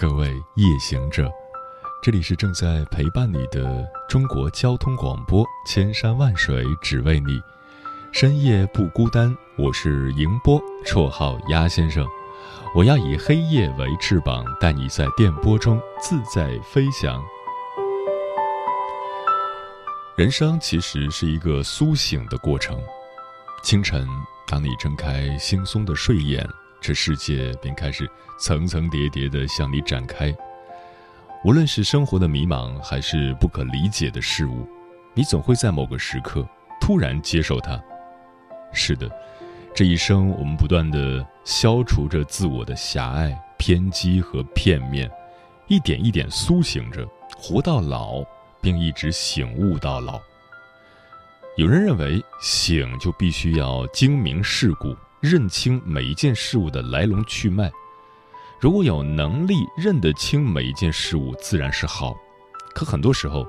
各位夜行者，这里是正在陪伴你的中国交通广播，千山万水只为你，深夜不孤单。我是迎波，绰号鸭先生。我要以黑夜为翅膀，带你在电波中自在飞翔。人生其实是一个苏醒的过程。清晨，当你睁开惺忪的睡眼。这世界便开始层层叠叠地向你展开。无论是生活的迷茫，还是不可理解的事物，你总会在某个时刻突然接受它。是的，这一生我们不断地消除着自我的狭隘、偏激和片面，一点一点苏醒着，活到老，并一直醒悟到老。有人认为，醒就必须要精明世故。认清每一件事物的来龙去脉，如果有能力认得清每一件事物，自然是好。可很多时候，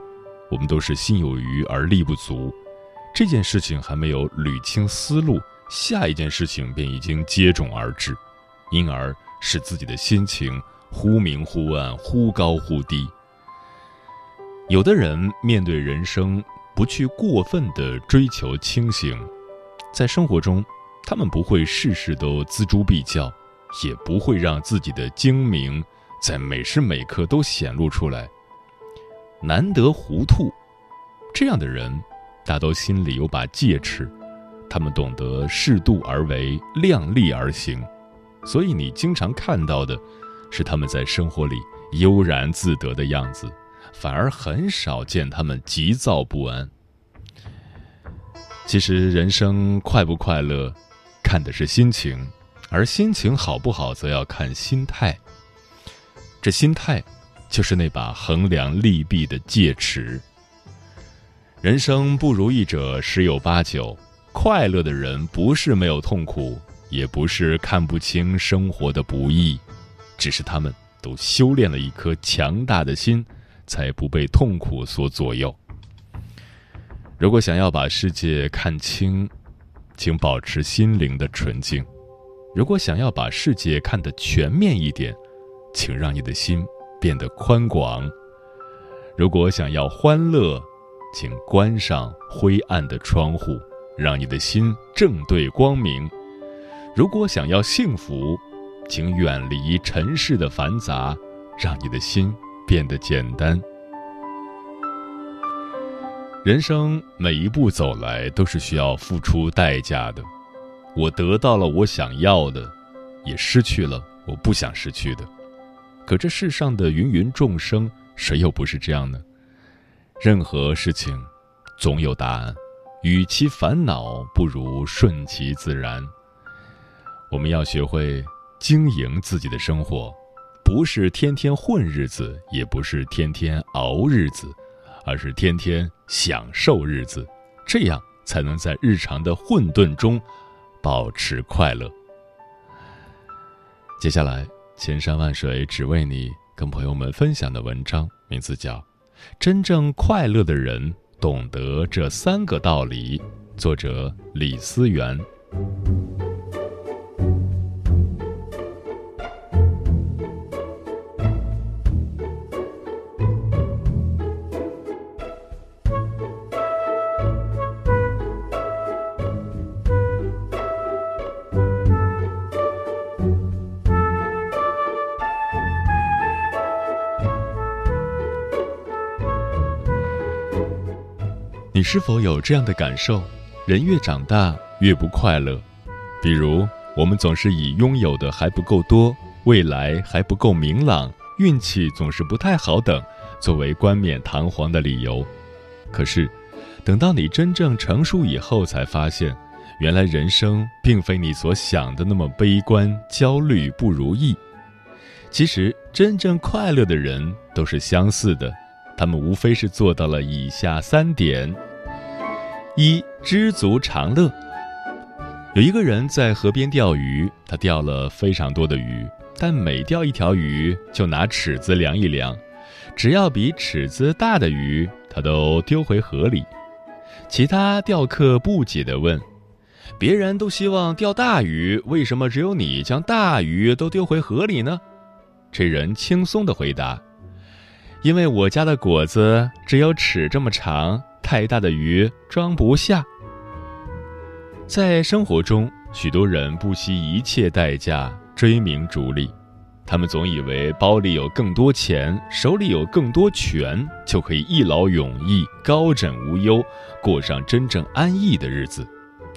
我们都是心有余而力不足，这件事情还没有捋清思路，下一件事情便已经接踵而至，因而使自己的心情忽明忽暗、忽高忽低。有的人面对人生，不去过分的追求清醒，在生活中。他们不会事事都锱铢必较，也不会让自己的精明在每时每刻都显露出来。难得糊涂，这样的人大都心里有把戒尺，他们懂得适度而为，量力而行。所以你经常看到的，是他们在生活里悠然自得的样子，反而很少见他们急躁不安。其实人生快不快乐？看的是心情，而心情好不好，则要看心态。这心态，就是那把衡量利弊的戒尺。人生不如意者十有八九，快乐的人不是没有痛苦，也不是看不清生活的不易，只是他们都修炼了一颗强大的心，才不被痛苦所左右。如果想要把世界看清，请保持心灵的纯净。如果想要把世界看得全面一点，请让你的心变得宽广。如果想要欢乐，请关上灰暗的窗户，让你的心正对光明。如果想要幸福，请远离尘世的繁杂，让你的心变得简单。人生每一步走来都是需要付出代价的，我得到了我想要的，也失去了我不想失去的。可这世上的芸芸众生，谁又不是这样呢？任何事情总有答案，与其烦恼，不如顺其自然。我们要学会经营自己的生活，不是天天混日子，也不是天天熬日子。而是天天享受日子，这样才能在日常的混沌中保持快乐。接下来，千山万水只为你，跟朋友们分享的文章名字叫《真正快乐的人懂得这三个道理》，作者李思源。你是否有这样的感受？人越长大越不快乐。比如，我们总是以拥有的还不够多、未来还不够明朗、运气总是不太好等，作为冠冕堂皇的理由。可是，等到你真正成熟以后，才发现，原来人生并非你所想的那么悲观、焦虑、不如意。其实，真正快乐的人都是相似的，他们无非是做到了以下三点：一、知足常乐。有一个人在河边钓鱼，他钓了非常多的鱼，但每钓一条鱼就拿尺子量一量，只要比尺子大的鱼，他都丢回河里。其他钓客不解地问：“别人都希望钓大鱼，为什么只有你将大鱼都丢回河里呢？”这人轻松地回答：“因为我家的果子只有尺这么长，太大的鱼装不下。”在生活中，许多人不惜一切代价追名逐利，他们总以为包里有更多钱，手里有更多权，就可以一劳永逸、高枕无忧，过上真正安逸的日子。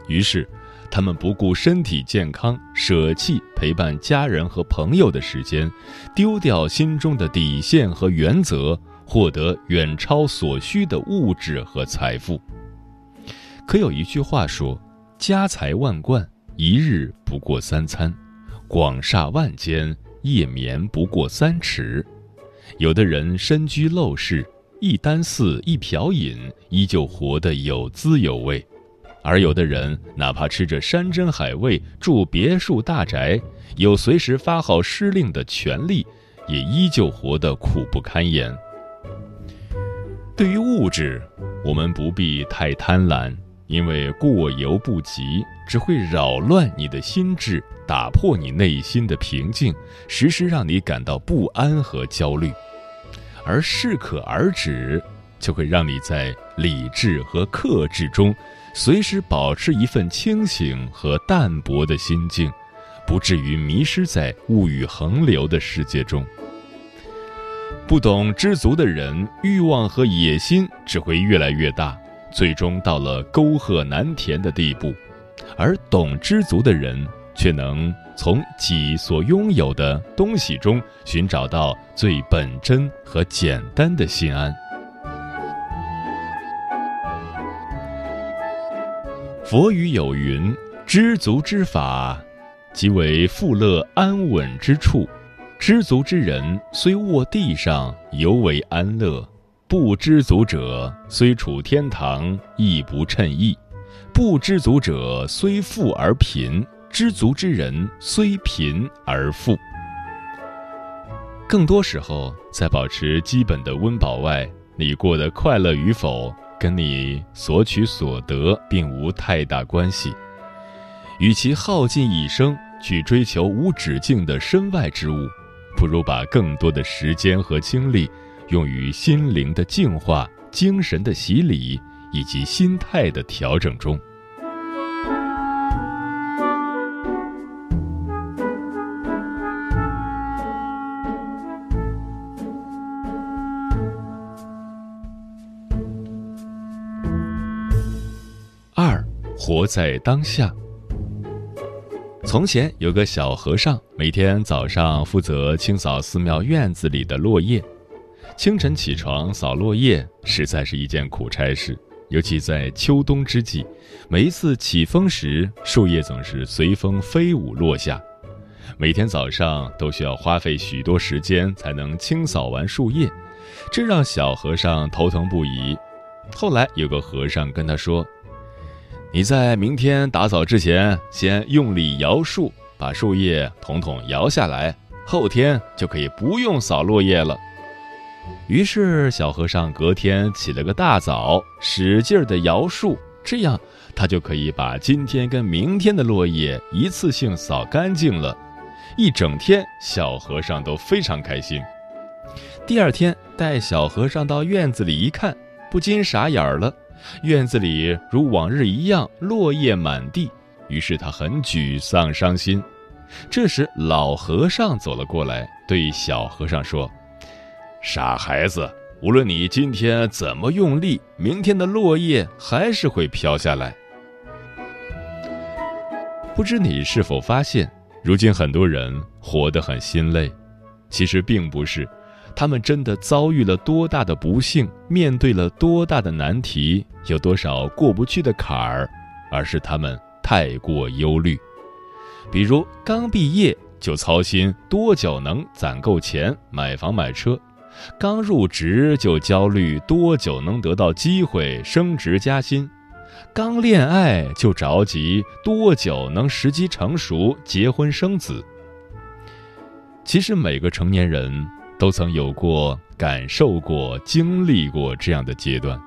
于是。他们不顾身体健康，舍弃陪伴家人和朋友的时间，丢掉心中的底线和原则，获得远超所需的物质和财富。可有一句话说：“家财万贯，一日不过三餐；广厦万间，夜眠不过三尺。”有的人身居陋室，一箪食，一瓢饮，依旧活得有滋有味。而有的人哪怕吃着山珍海味，住别墅大宅，有随时发号施令的权利，也依旧活得苦不堪言。对于物质，我们不必太贪婪，因为过犹不及，只会扰乱你的心智，打破你内心的平静，时时让你感到不安和焦虑。而适可而止，就会让你在理智和克制中。随时保持一份清醒和淡泊的心境，不至于迷失在物欲横流的世界中。不懂知足的人，欲望和野心只会越来越大，最终到了沟壑难填的地步；而懂知足的人，却能从己所拥有的东西中寻找到最本真和简单的心安。佛语有云：“知足之法，即为富乐安稳之处。知足之人，虽卧地上，犹为安乐；不知足者，虽处天堂，亦不称意。不知足者，虽富而贫；知足之人，虽贫而富。”更多时候，在保持基本的温饱外，你过得快乐与否？跟你所取所得并无太大关系，与其耗尽一生去追求无止境的身外之物，不如把更多的时间和精力用于心灵的净化、精神的洗礼以及心态的调整中。活在当下。从前有个小和尚，每天早上负责清扫寺庙院子里的落叶。清晨起床扫落叶，实在是一件苦差事，尤其在秋冬之际，每一次起风时，树叶总是随风飞舞落下。每天早上都需要花费许多时间才能清扫完树叶，这让小和尚头疼不已。后来有个和尚跟他说。你在明天打扫之前，先用力摇树，把树叶统统摇下来，后天就可以不用扫落叶了。于是，小和尚隔天起了个大早，使劲儿的摇树，这样他就可以把今天跟明天的落叶一次性扫干净了。一整天，小和尚都非常开心。第二天，带小和尚到院子里一看，不禁傻眼了。院子里如往日一样落叶满地，于是他很沮丧伤心。这时，老和尚走了过来，对小和尚说：“傻孩子，无论你今天怎么用力，明天的落叶还是会飘下来。”不知你是否发现，如今很多人活得很心累，其实并不是。他们真的遭遇了多大的不幸，面对了多大的难题，有多少过不去的坎儿，而是他们太过忧虑。比如刚毕业就操心多久能攒够钱买房买车；刚入职就焦虑多久能得到机会升职加薪；刚恋爱就着急多久能时机成熟结婚生子。其实每个成年人都曾有过、感受过、经历过这样的阶段。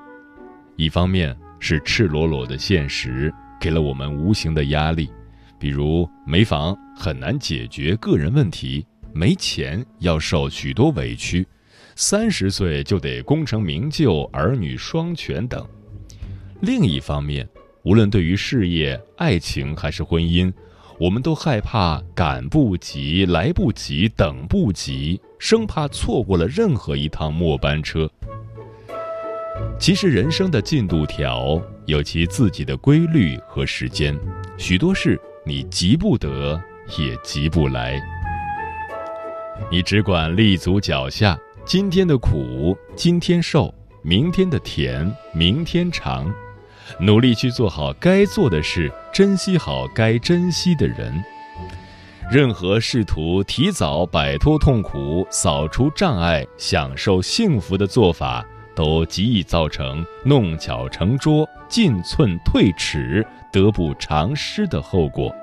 一方面是赤裸裸的现实给了我们无形的压力，比如没房很难解决个人问题，没钱要受许多委屈，三十岁就得功成名就、儿女双全等。另一方面，无论对于事业、爱情还是婚姻。我们都害怕赶不及、来不及、等不及，生怕错过了任何一趟末班车。其实，人生的进度条有其自己的规律和时间，许多事你急不得，也急不来。你只管立足脚下，今天的苦今天受，明天的甜明天尝。努力去做好该做的事，珍惜好该珍惜的人。任何试图提早摆脱痛苦、扫除障碍、享受幸福的做法，都极易造成弄巧成拙、进寸退尺、得不偿失的后果。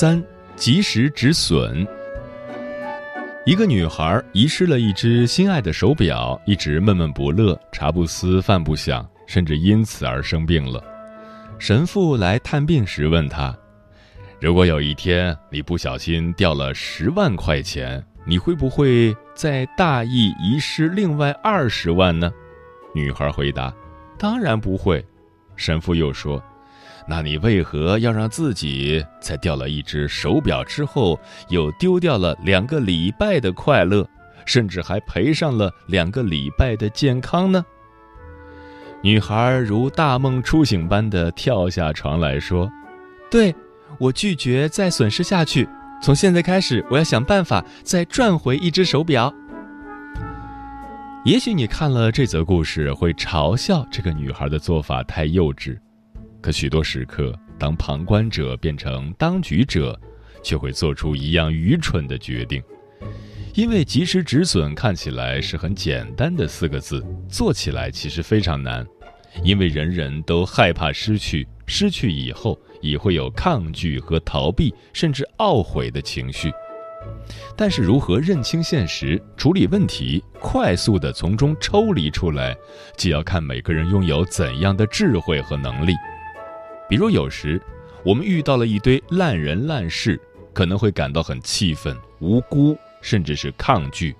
三，及时止损。一个女孩遗失了一只心爱的手表，一直闷闷不乐，茶不思饭不想，甚至因此而生病了。神父来探病时问她：“如果有一天你不小心掉了十万块钱，你会不会再大意遗失另外二十万呢？”女孩回答：“当然不会。”神父又说。那你为何要让自己在掉了一只手表之后，又丢掉了两个礼拜的快乐，甚至还赔上了两个礼拜的健康呢？女孩如大梦初醒般的跳下床来说：“对，我拒绝再损失下去。从现在开始，我要想办法再赚回一只手表。”也许你看了这则故事，会嘲笑这个女孩的做法太幼稚。可许多时刻，当旁观者变成当局者，却会做出一样愚蠢的决定。因为及时止损看起来是很简单的四个字，做起来其实非常难。因为人人都害怕失去，失去以后也会有抗拒和逃避，甚至懊悔的情绪。但是，如何认清现实、处理问题、快速地从中抽离出来，就要看每个人拥有怎样的智慧和能力。比如，有时我们遇到了一堆烂人烂事，可能会感到很气愤、无辜，甚至是抗拒。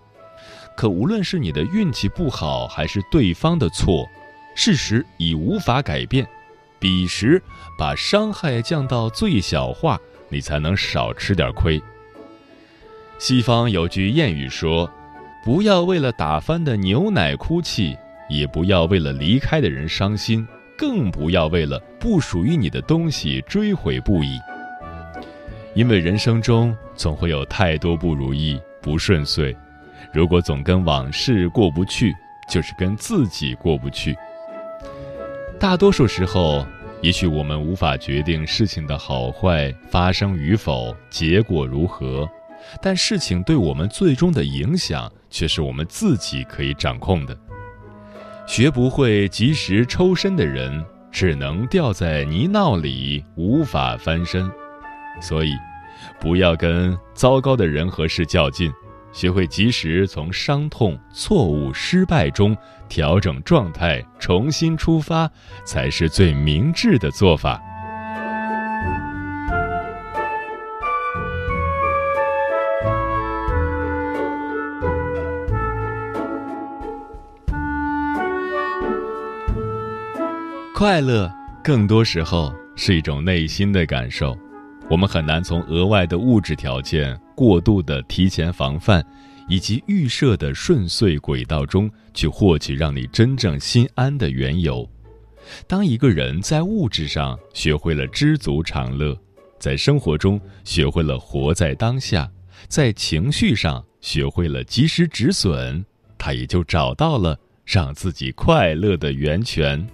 可无论是你的运气不好，还是对方的错，事实已无法改变。彼时把伤害降到最小化，你才能少吃点亏。西方有句谚语说：“不要为了打翻的牛奶哭泣，也不要为了离开的人伤心。”更不要为了不属于你的东西追悔不已，因为人生中总会有太多不如意、不顺遂。如果总跟往事过不去，就是跟自己过不去。大多数时候，也许我们无法决定事情的好坏、发生与否、结果如何，但事情对我们最终的影响却是我们自己可以掌控的。学不会及时抽身的人，只能掉在泥淖里，无法翻身。所以，不要跟糟糕的人和事较劲，学会及时从伤痛、错误、失败中调整状态，重新出发，才是最明智的做法。快乐更多时候是一种内心的感受，我们很难从额外的物质条件、过度的提前防范，以及预设的顺遂轨道中去获取让你真正心安的缘由。当一个人在物质上学会了知足常乐，在生活中学会了活在当下，在情绪上学会了及时止损，他也就找到了让自己快乐的源泉。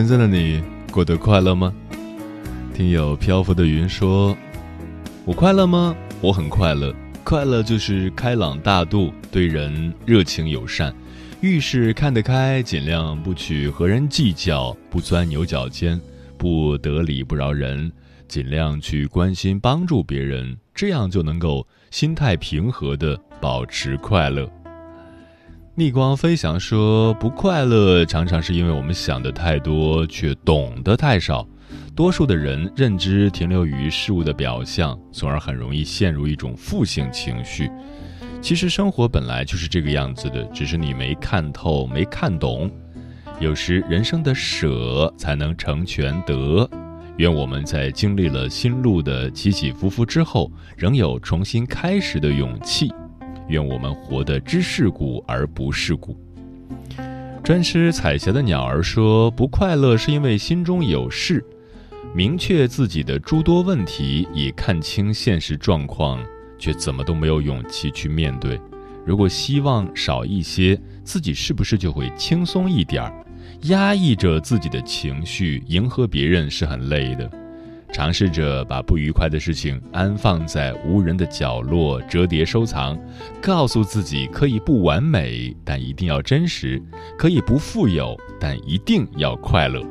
现在的你过得快乐吗？听友漂浮的云说：“我快乐吗？我很快乐。快乐就是开朗大度，对人热情友善，遇事看得开，尽量不去和人计较，不钻牛角尖，不得理不饶人，尽量去关心帮助别人，这样就能够心态平和的保持快乐。”逆光飞翔说：“不快乐，常常是因为我们想的太多，却懂得太少。多数的人认知停留于事物的表象，从而很容易陷入一种负性情绪。其实生活本来就是这个样子的，只是你没看透、没看懂。有时人生的舍才能成全得。愿我们在经历了心路的起起伏伏之后，仍有重新开始的勇气。”愿我们活得知世故而不世故。专吃彩霞的鸟儿说：“不快乐是因为心中有事，明确自己的诸多问题，以看清现实状况，却怎么都没有勇气去面对。如果希望少一些，自己是不是就会轻松一点儿？压抑着自己的情绪，迎合别人是很累的。尝试着把不愉快的事情安放在无人的角落，折叠收藏，告诉自己可以不完美，但一定要真实；可以不富有，但一定要快乐。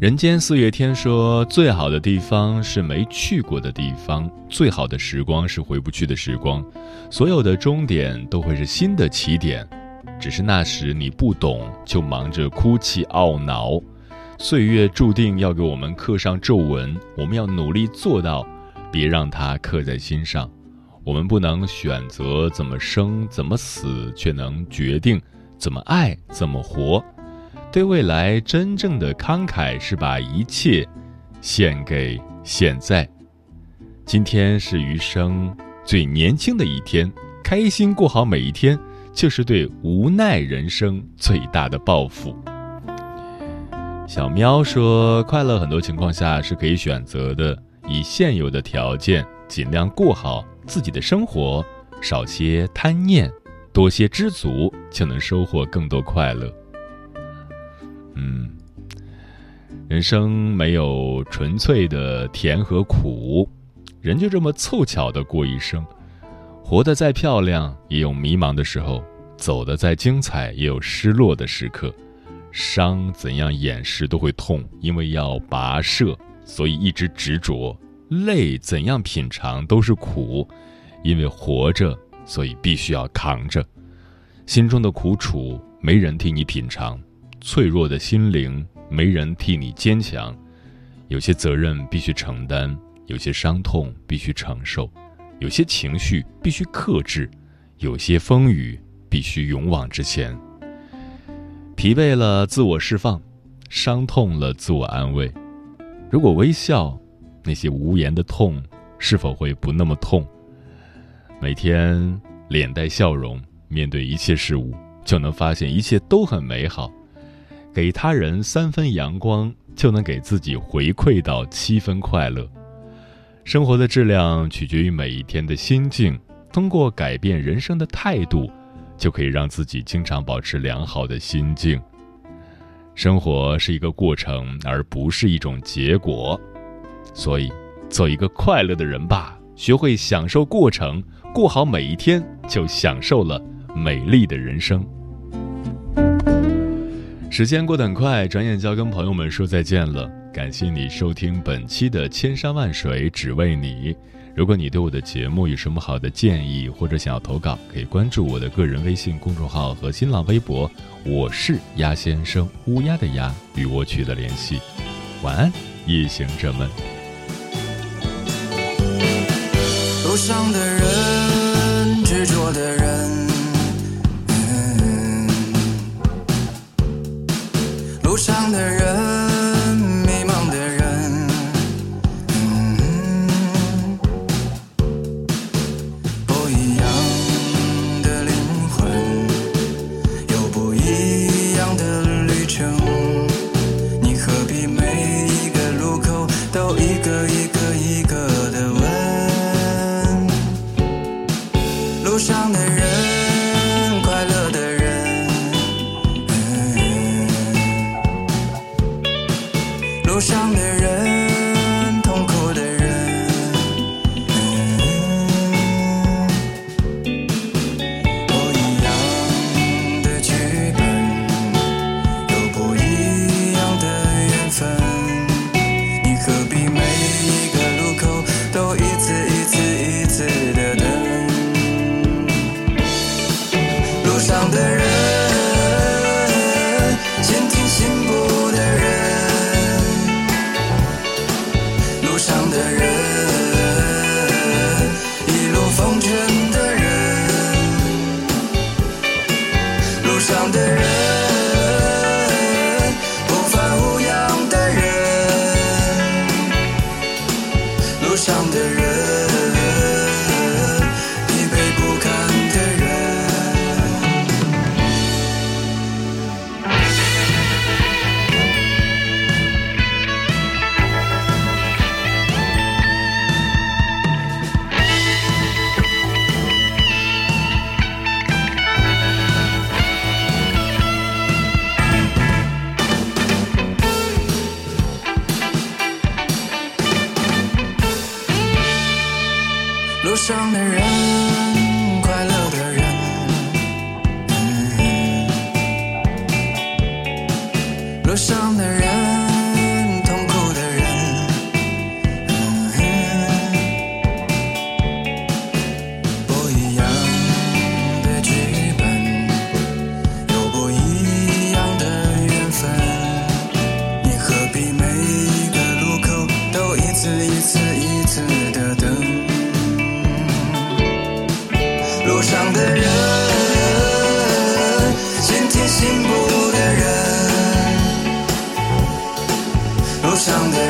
人间四月天说：“最好的地方是没去过的地方，最好的时光是回不去的时光，所有的终点都会是新的起点，只是那时你不懂，就忙着哭泣懊恼。岁月注定要给我们刻上皱纹，我们要努力做到，别让它刻在心上。我们不能选择怎么生怎么死，却能决定怎么爱怎么活。”对未来真正的慷慨是把一切献给现在。今天是余生最年轻的一天，开心过好每一天，就是对无奈人生最大的报复。小喵说：“快乐很多情况下是可以选择的，以现有的条件尽量过好自己的生活，少些贪念，多些知足，就能收获更多快乐。”嗯，人生没有纯粹的甜和苦，人就这么凑巧的过一生。活得再漂亮，也有迷茫的时候；走得再精彩，也有失落的时刻。伤怎样掩饰都会痛，因为要跋涉，所以一直执着；累怎样品尝都是苦，因为活着，所以必须要扛着。心中的苦楚，没人替你品尝。脆弱的心灵，没人替你坚强；有些责任必须承担，有些伤痛必须承受，有些情绪必须克制，有些风雨必须勇往直前。疲惫了，自我释放；伤痛了，自我安慰。如果微笑，那些无言的痛是否会不那么痛？每天脸带笑容，面对一切事物，就能发现一切都很美好。给他人三分阳光，就能给自己回馈到七分快乐。生活的质量取决于每一天的心境。通过改变人生的态度，就可以让自己经常保持良好的心境。生活是一个过程，而不是一种结果。所以，做一个快乐的人吧，学会享受过程，过好每一天，就享受了美丽的人生。时间过得很快，转眼就要跟朋友们说再见了。感谢你收听本期的《千山万水只为你》。如果你对我的节目有什么好的建议，或者想要投稿，可以关注我的个人微信公众号和新浪微博。我是鸭先生，乌鸦的鸭，与我取得联系。晚安，夜行者们。路上的人，执着的人。路上的人。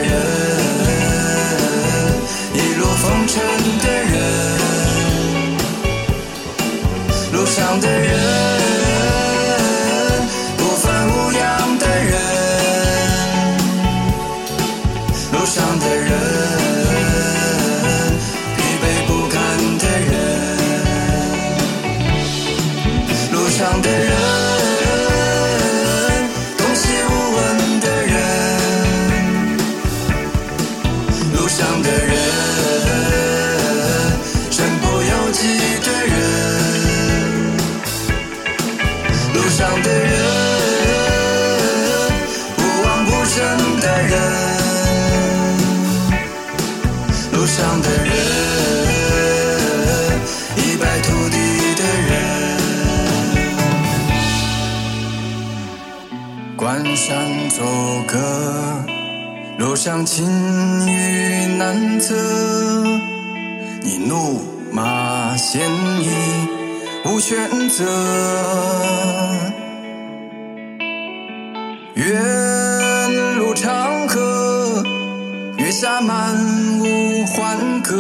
人一路风尘的人路上的人。山作歌路上晴雨难测你怒马鲜衣无选择愿如长河月下满舞欢歌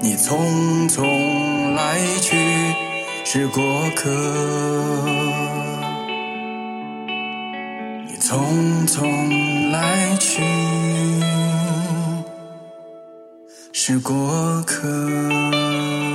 你匆匆来去是过客。匆匆来去是过客。